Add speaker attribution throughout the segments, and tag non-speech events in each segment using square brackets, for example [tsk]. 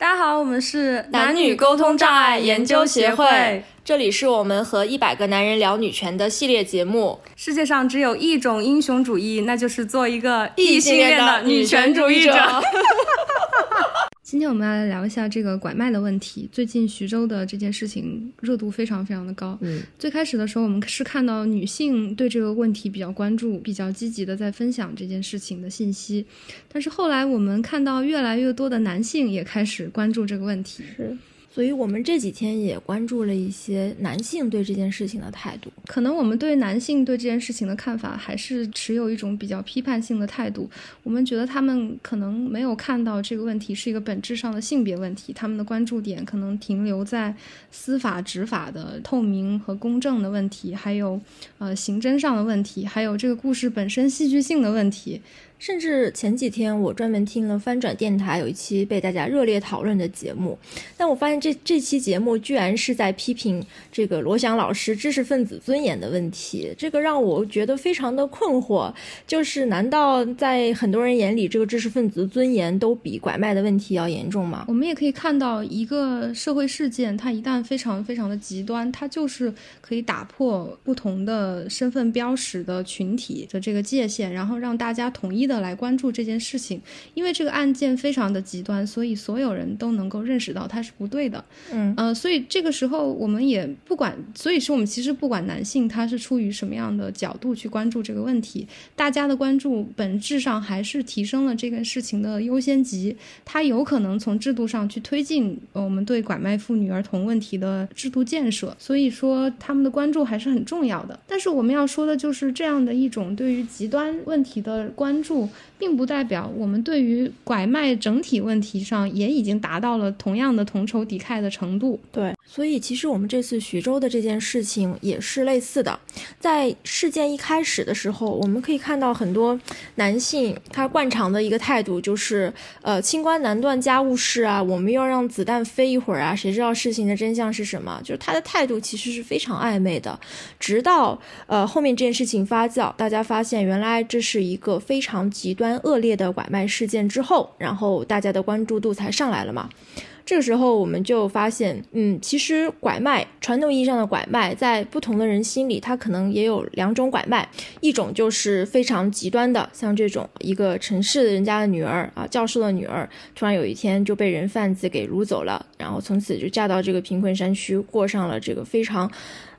Speaker 1: 大家好，我们是
Speaker 2: 男女沟通障碍研究协会，这里是我们和一百个男人聊女权的系列节目。
Speaker 1: 世界上只有一种英雄主义，那就是做一个
Speaker 2: 异性恋的女权主义者。
Speaker 1: 今天我们要来聊一下这个拐卖的问题。最近徐州的这件事情热度非常非常的高。
Speaker 2: 嗯，
Speaker 1: 最开始的时候，我们是看到女性对这个问题比较关注，比较积极的在分享这件事情的信息。但是后来我们看到越来越多的男性也开始关注这个问题。
Speaker 2: 是。所以我们这几天也关注了一些男性对这件事情的态度。
Speaker 1: 可能我们对男性对这件事情的看法还是持有一种比较批判性的态度。我们觉得他们可能没有看到这个问题是一个本质上的性别问题，他们的关注点可能停留在司法执法的透明和公正的问题，还有呃刑侦上的问题，还有这个故事本身戏剧性的问题。
Speaker 2: 甚至前几天我专门听了翻转电台有一期被大家热烈讨论的节目，但我发现这这期节目居然是在批评这个罗翔老师知识分子尊严的问题，这个让我觉得非常的困惑。就是难道在很多人眼里，这个知识分子尊严都比拐卖的问题要严重吗？
Speaker 1: 我们也可以看到，一个社会事件，它一旦非常非常的极端，它就是可以打破不同的身份标识的群体的这个界限，然后让大家统一。的来关注这件事情，因为这个案件非常的极端，所以所有人都能够认识到它是不对的。
Speaker 2: 嗯，
Speaker 1: 呃，所以这个时候我们也不管，所以说我们其实不管男性他是出于什么样的角度去关注这个问题，大家的关注本质上还是提升了这个事情的优先级，它有可能从制度上去推进我们对拐卖妇女儿童问题的制度建设。所以说他们的关注还是很重要的。但是我们要说的就是这样的一种对于极端问题的关注。Brasil 并不代表我们对于拐卖整体问题上也已经达到了同样的同仇敌忾的程度。
Speaker 2: 对，所以其实我们这次徐州的这件事情也是类似的。在事件一开始的时候，我们可以看到很多男性他惯常的一个态度就是，呃，清官难断家务事啊，我们要让子弹飞一会儿啊，谁知道事情的真相是什么？就是他的态度其实是非常暧昧的。直到呃后面这件事情发酵，大家发现原来这是一个非常。极端恶劣的拐卖事件之后，然后大家的关注度才上来了嘛。这个时候我们就发现，嗯，其实拐卖传统意义上的拐卖，在不同的人心里，它可能也有两种拐卖，一种就是非常极端的，像这种一个城市的人家的女儿啊，教授的女儿，突然有一天就被人贩子给掳走了，然后从此就嫁到这个贫困山区，过上了这个非常。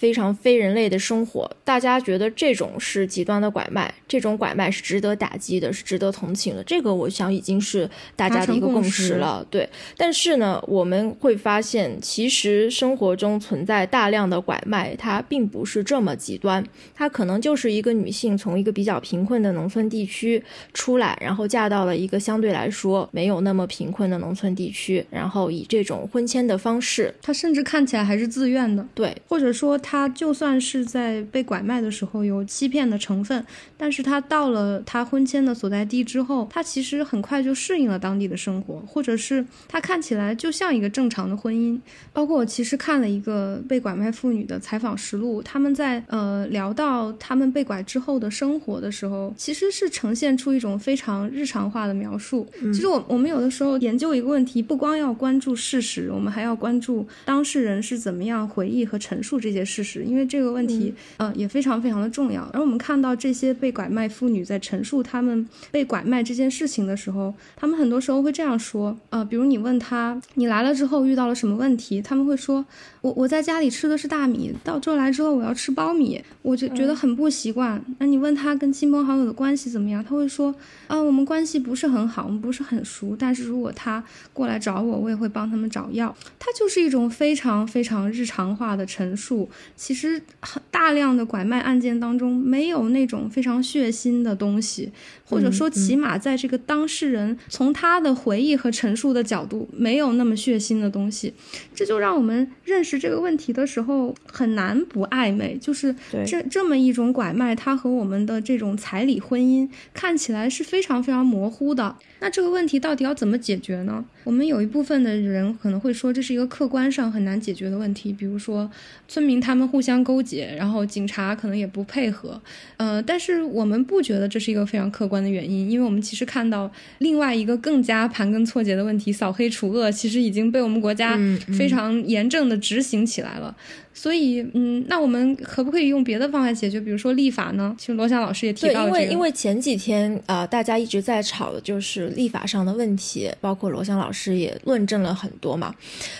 Speaker 2: 非常非人类的生活，大家觉得这种是极端的拐卖，这种拐卖是值得打击的，是值得同情的。这个我想已经是大家的一个共识了。对，但是呢，我们会发现，其实生活中存在大量的拐卖，它并不是这么极端，它可能就是一个女性从一个比较贫困的农村地区出来，然后嫁到了一个相对来说没有那么贫困的农村地区，然后以这种婚迁的方式，
Speaker 1: 她甚至看起来还是自愿的。
Speaker 2: 对，
Speaker 1: 或者说。他就算是在被拐卖的时候有欺骗的成分，但是他到了他婚迁的所在地之后，他其实很快就适应了当地的生活，或者是他看起来就像一个正常的婚姻。包括我其实看了一个被拐卖妇女的采访实录，他们在呃聊到他们被拐之后的生活的时候，其实是呈现出一种非常日常化的描述。其实我我们有的时候研究一个问题，不光要关注事实，我们还要关注当事人是怎么样回忆和陈述这些事。事实，因为这个问题，呃，也非常非常的重要。而我们看到这些被拐卖妇女在陈述他们被拐卖这件事情的时候，他们很多时候会这样说，呃，比如你问他，你来了之后遇到了什么问题，他们会说，我我在家里吃的是大米，到这来之后我要吃苞米，我就觉得很不习惯。那你问他跟亲朋好友的关系怎么样，他会说，啊，我们关系不是很好，我们不是很熟，但是如果他过来找我，我也会帮他们找药。它就是一种非常非常日常化的陈述。其实很大量的拐卖案件当中，没有那种非常血腥的东西，或者说起码在这个当事人从他的回忆和陈述的角度，没有那么血腥的东西，这就让我们认识这个问题的时候很难不暧昧。就是这这么一种拐卖，它和我们的这种彩礼婚姻看起来是非常非常模糊的。那这个问题到底要怎么解决呢？我们有一部分的人可能会说，这是一个客观上很难解决的问题，比如说村民他。们互相勾结，然后警察可能也不配合，呃，但是我们不觉得这是一个非常客观的原因，因为我们其实看到另外一个更加盘根错节的问题——扫黑除恶，其实已经被我们国家非常严正的执行起来了。所以，嗯，那我们可不可以用别的方法解决？比如说立法呢？其实罗翔老师也提到
Speaker 2: 了这个。因为因为前几天啊，大家一直在吵的就是立法上的问题，包括罗翔老师也论证了很多嘛。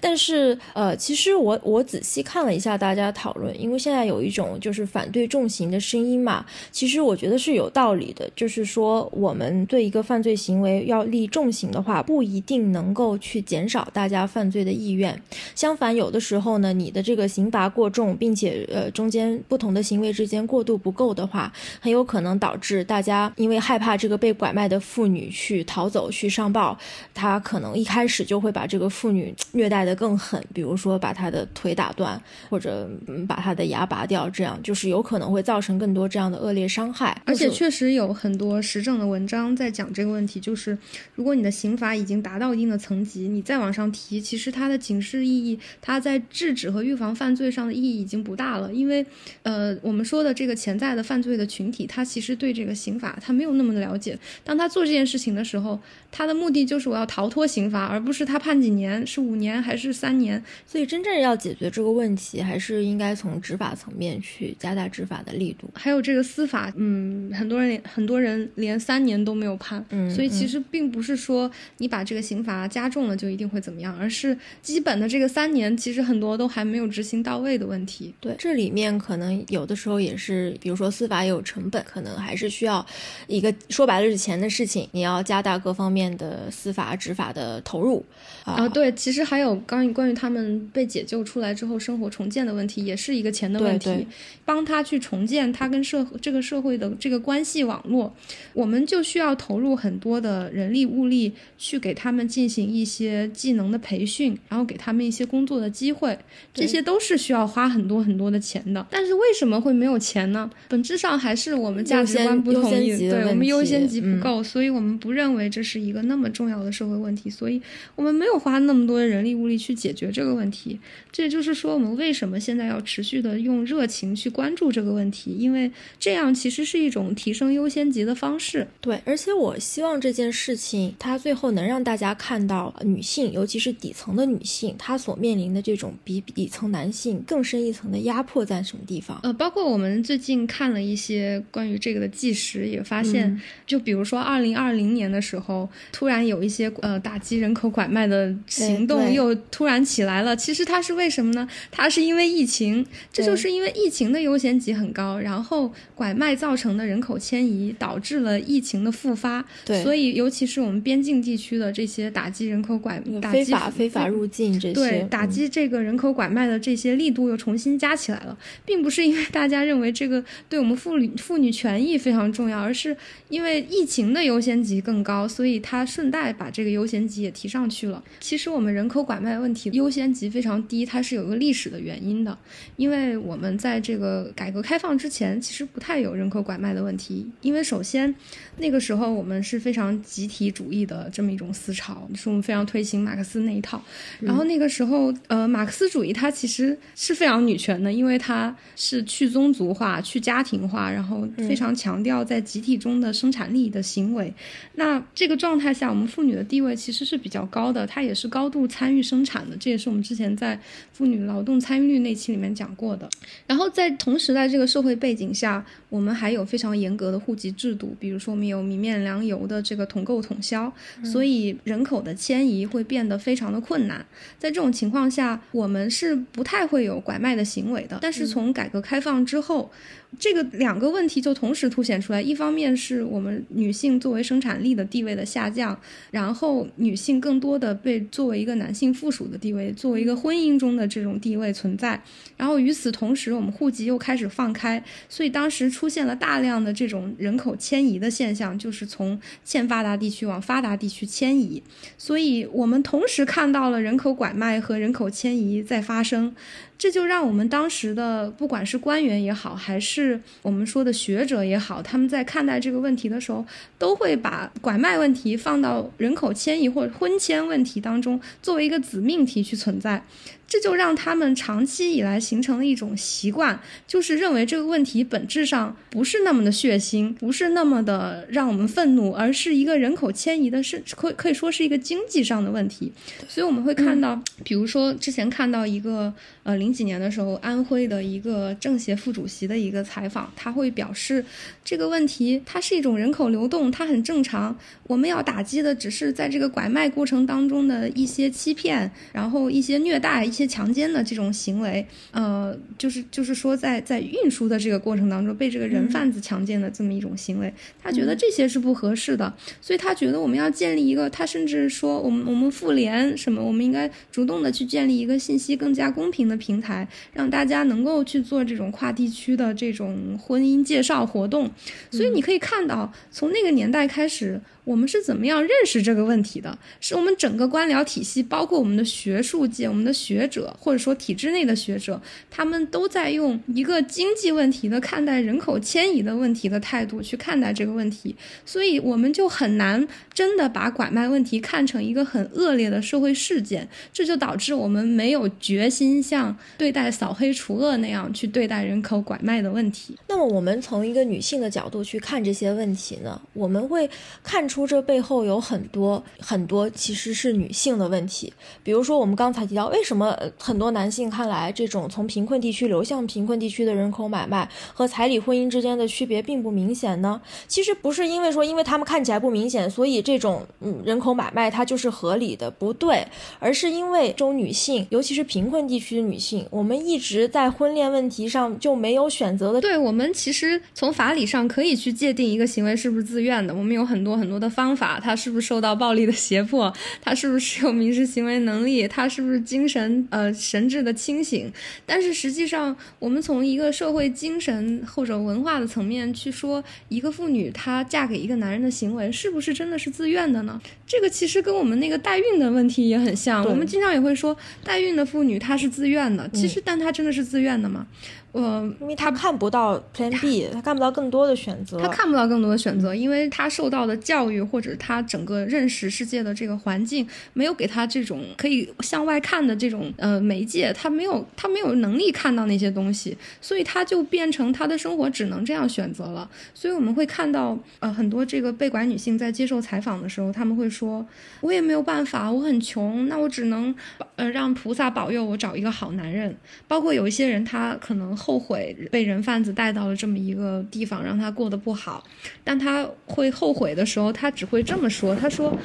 Speaker 2: 但是，呃，其实我我仔细看了一下大家讨论，因为现在有一种就是反对重刑的声音嘛。其实我觉得是有道理的，就是说我们对一个犯罪行为要立重刑的话，不一定能够去减少大家犯罪的意愿。相反，有的时候呢，你的这个刑罚。罚过重，并且呃中间不同的行为之间过渡不够的话，很有可能导致大家因为害怕这个被拐卖的妇女去逃走去上报，他可能一开始就会把这个妇女 [tsk] 虐待的更狠，比如说把她的腿打断或者把她的牙拔掉，这样就是有可能会造成更多这样的恶劣伤害。
Speaker 1: 而且确实有很多实证的文章在讲这个问题，就是如果你的刑罚已经达到一定的层级，你再往上提，其实它的警示意义，它在制止和预防犯罪。上的意义已经不大了，因为，呃，我们说的这个潜在的犯罪的群体，他其实对这个刑法他没有那么的了解。当他做这件事情的时候，他的目的就是我要逃脱刑罚，而不是他判几年，是五年还是三年。
Speaker 2: 所以，真正要解决这个问题，还是应该从执法层面去加大执法的力度。
Speaker 1: 还有这个司法，嗯，很多人很多人连三年都没有判，
Speaker 2: 嗯，
Speaker 1: 所以其实并不是说你把这个刑罚加重了就一定会怎么样，而是基本的这个三年，其实很多都还没有执行到。位的问题，
Speaker 2: 对，这里面可能有的时候也是，比如说司法有成本，可能还是需要一个说白了是钱的事情，你要加大各方面的司法执法的投入
Speaker 1: 啊。对，其实还有关于关于他们被解救出来之后生活重建的问题，也是一个钱的问题。帮他去重建他跟社这个社会的这个关系网络，我们就需要投入很多的人力物力去给他们进行一些技能的培训，然后给他们一些工作的机会，这些都是需要。花很多很多的钱的，但是为什么会没有钱呢？本质上还是我们价值观不统一，对我们优先级不够，所以我们不认为这是一个那么重要的社会问题，所以我们没有花那么多的人力物力去解决这个问题。这也就是说，我们为什么现在要持续的用热情去关注这个问题？因为这样其实是一种提升优先级的方式。
Speaker 2: 对，而且我希望这件事情它最后能让大家看到女性，尤其是底层的女性，她所面临的这种比底层男性。更深一层的压迫在什么地方？
Speaker 1: 呃，包括我们最近看了一些关于这个的纪实，也发现，就比如说二零二零年的时候，突然有一些呃打击人口拐卖的行动又突然起来了。其实它是为什么呢？它是因为疫情，这就是因为疫情的优先级很高，然后拐卖造成的人口迁移导致了疫情的复发。
Speaker 2: 对，
Speaker 1: 所以尤其是我们边境地区的这些打击人口拐、
Speaker 2: 非法非法入境这些，
Speaker 1: 对，打击这个人口拐卖的这些力。度又重新加起来了，并不是因为大家认为这个对我们妇女妇女权益非常重要，而是因为疫情的优先级更高，所以它顺带把这个优先级也提上去了。其实我们人口拐卖问题优先级非常低，它是有一个历史的原因的，因为我们在这个改革开放之前，其实不太有人口拐卖的问题，因为首先那个时候我们是非常集体主义的这么一种思潮，是我们非常推行马克思那一套，然后那个时候呃马克思主义它其实。是非常女权的，因为它是去宗族化、去家庭化，然后非常强调在集体中的生产力的行为。那这个状态下，我们妇女的地位其实是比较高的，她也是高度参与生产的。这也是我们之前在妇女劳动参与率那期里面讲过的。然后在同时，在这个社会背景下，我们还有非常严格的户籍制度，比如说我们有米面粮油的这个统购统销，所以人口的迁移会变得非常的困难。在这种情况下，我们是不太会有。拐卖的行为的，但是从改革开放之后。这个两个问题就同时凸显出来，一方面是我们女性作为生产力的地位的下降，然后女性更多的被作为一个男性附属的地位，作为一个婚姻中的这种地位存在，然后与此同时，我们户籍又开始放开，所以当时出现了大量的这种人口迁移的现象，就是从欠发达地区往发达地区迁移，所以我们同时看到了人口拐卖和人口迁移在发生。这就让我们当时的不管是官员也好，还是我们说的学者也好，他们在看待这个问题的时候，都会把拐卖问题放到人口迁移或者婚迁问题当中，作为一个子命题去存在。这就让他们长期以来形成了一种习惯，就是认为这个问题本质上不是那么的血腥，不是那么的让我们愤怒，而是一个人口迁移的，是可可以说是一个经济上的问题。所以我们会看到，比如说之前看到一个呃零几年的时候，安徽的一个政协副主席的一个采访，他会表示这个问题它是一种人口流动，它很正常。我们要打击的只是在这个拐卖过程当中的一些欺骗，然后一些虐待。一些强奸的这种行为，呃，就是就是说，在在运输的这个过程当中，被这个人贩子强奸的这么一种行为，他觉得这些是不合适的，所以他觉得我们要建立一个，他甚至说，我们我们妇联什么，我们应该主动的去建立一个信息更加公平的平台，让大家能够去做这种跨地区的这种婚姻介绍活动。所以你可以看到，从那个年代开始。我们是怎么样认识这个问题的？是我们整个官僚体系，包括我们的学术界、我们的学者，或者说体制内的学者，他们都在用一个经济问题的看待人口迁移的问题的态度去看待这个问题，所以我们就很难真的把拐卖问题看成一个很恶劣的社会事件，这就导致我们没有决心像对待扫黑除恶那样去对待人口拐卖的问题。
Speaker 2: 那么，我们从一个女性的角度去看这些问题呢？我们会看出。这背后有很多很多其实是女性的问题，比如说我们刚才提到，为什么呃很多男性看来这种从贫困地区流向贫困地区的人口买卖和彩礼婚姻之间的区别并不明显呢？其实不是因为说，因为他们看起来不明显，所以这种嗯人口买卖它就是合理的，不对，而是因为这种女性，尤其是贫困地区的女性，我们一直在婚恋问题上就没有选择的。
Speaker 1: 对我们其实从法理上可以去界定一个行为是不是自愿的，我们有很多很多的。方法，他是不是受到暴力的胁迫？他是不是有民事行为能力？他是不是精神呃神智的清醒？但是实际上，我们从一个社会精神或者文化的层面去说，一个妇女她嫁给一个男人的行为，是不是真的是自愿的呢？这个其实跟我们那个代孕的问题也很像。我们经常也会说，代孕的妇女她是自愿的，其实但她真的是自愿的吗？呃，
Speaker 2: 因为他看不到 Plan B，他看不到更多的选择。
Speaker 1: 他看不到更多的选择，因为他受到的教育或者他整个认识世界的这个环境，没有给他这种可以向外看的这种呃媒介，他没有他没有能力看到那些东西，所以他就变成他的生活只能这样选择了。所以我们会看到呃很多这个被拐女性在接受采访的时候，他们会说，我也没有办法，我很穷，那我只能呃让菩萨保佑我找一个好男人。包括有一些人，他可能。后悔被人贩子带到了这么一个地方，让他过得不好。但他会后悔的时候，他只会这么说：“他说，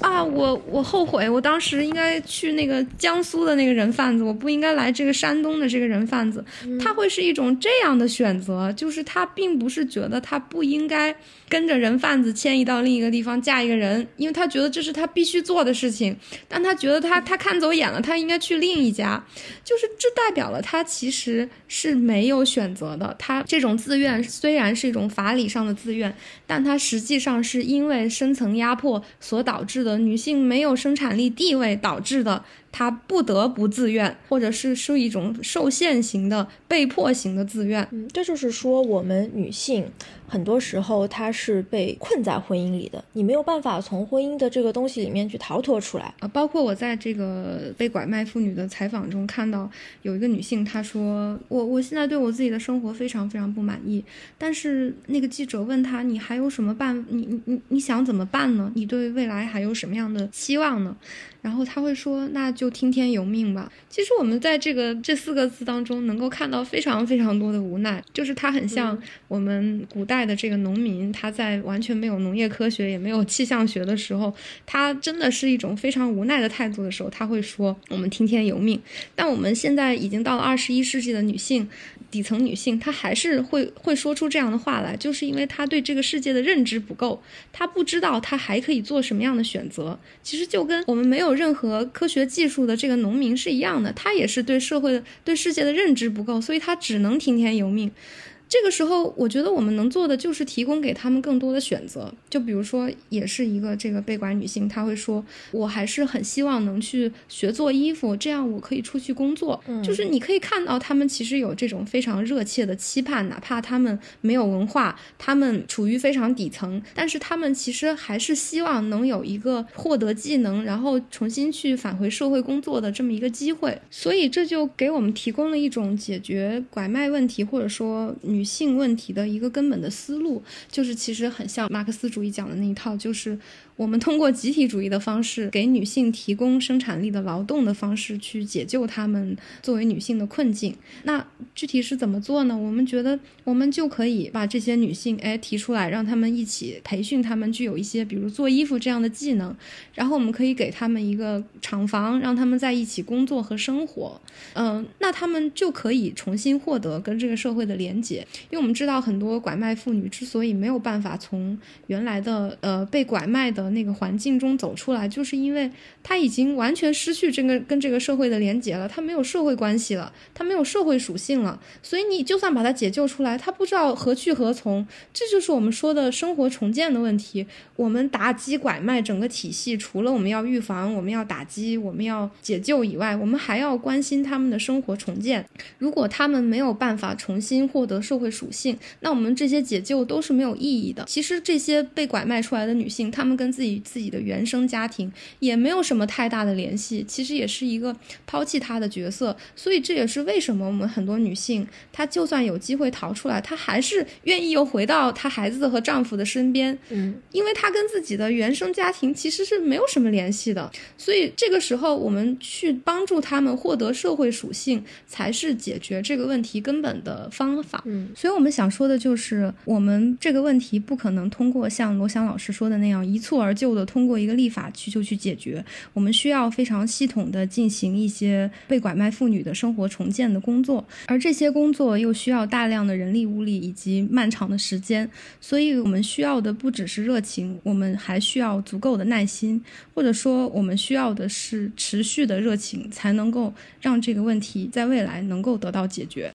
Speaker 1: 啊，我我后悔，我当时应该去那个江苏的那个人贩子，我不应该来这个山东的这个人贩子。”他会是一种这样的选择，就是他并不是觉得他不应该。跟着人贩子迁移到另一个地方嫁一个人，因为他觉得这是他必须做的事情，但他觉得他他看走眼了，他应该去另一家，就是这代表了他其实是没有选择的。他这种自愿虽然是一种法理上的自愿，但他实际上是因为深层压迫所导致的，女性没有生产力地位导致的。他不得不自愿，或者是是一种受限型的、被迫型的自愿。
Speaker 2: 嗯，这就是说，我们女性很多时候她是被困在婚姻里的，你没有办法从婚姻的这个东西里面去逃脱出来
Speaker 1: 啊。包括我在这个被拐卖妇女的采访中看到，有一个女性她说：“我我现在对我自己的生活非常非常不满意。”但是那个记者问她：“你还有什么办？你你你你想怎么办呢？你对未来还有什么样的期望呢？”然后他会说：“那就听天由命吧。”其实我们在这个这四个字当中能够看到非常非常多的无奈，就是他很像我们古代的这个农民，他在完全没有农业科学也没有气象学的时候，他真的是一种非常无奈的态度的时候，他会说：“我们听天由命。”但我们现在已经到了二十一世纪的女性。底层女性，她还是会会说出这样的话来，就是因为她对这个世界的认知不够，她不知道她还可以做什么样的选择。其实就跟我们没有任何科学技术的这个农民是一样的，他也是对社会的、对世界的认知不够，所以他只能听天由命。这个时候，我觉得我们能做的就是提供给他们更多的选择。就比如说，也是一个这个被拐女性，她会说：“我还是很希望能去学做衣服，这样我可以出去工作。”就是你可以看到，他们其实有这种非常热切的期盼，哪怕他们没有文化，他们处于非常底层，但是他们其实还是希望能有一个获得技能，然后重新去返回社会工作的这么一个机会。所以这就给我们提供了一种解决拐卖问题，或者说女。性问题的一个根本的思路，就是其实很像马克思主义讲的那一套，就是。我们通过集体主义的方式，给女性提供生产力的劳动的方式，去解救她们作为女性的困境。那具体是怎么做呢？我们觉得，我们就可以把这些女性，哎，提出来，让她们一起培训，她们具有一些，比如做衣服这样的技能。然后我们可以给她们一个厂房，让她们在一起工作和生活。嗯，那她们就可以重新获得跟这个社会的连接。因为我们知道，很多拐卖妇女之所以没有办法从原来的呃被拐卖的那个环境中走出来，就是因为他已经完全失去这个跟这个社会的连接了，他没有社会关系了，他没有社会属性了，所以你就算把他解救出来，他不知道何去何从，这就是我们说的生活重建的问题。我们打击拐卖整个体系，除了我们要预防、我们要打击、我们要解救以外，我们还要关心他们的生活重建。如果他们没有办法重新获得社会属性，那我们这些解救都是没有意义的。其实这些被拐卖出来的女性，她们跟自己自己的原生家庭也没有什么太大的联系，其实也是一个抛弃她的角色。所以这也是为什么我们很多女性，她就算有机会逃出来，她还是愿意又回到她孩子和丈夫的身边。
Speaker 2: 嗯，
Speaker 1: 因为她。跟自己的原生家庭其实是没有什么联系的，所以这个时候我们去帮助她们获得社会属性，才是解决这个问题根本的方法。所以我们想说的就是，我们这个问题不可能通过像罗翔老师说的那样一蹴而就的通过一个立法去就去解决，我们需要非常系统的进行一些被拐卖妇女的生活重建的工作，而这些工作又需要大量的人力物力以及漫长的时间，所以我们需要的不只是热情。我们还需要足够的耐心，或者说，我们需要的是持续的热情，才能够让这个问题在未来能够得到解决。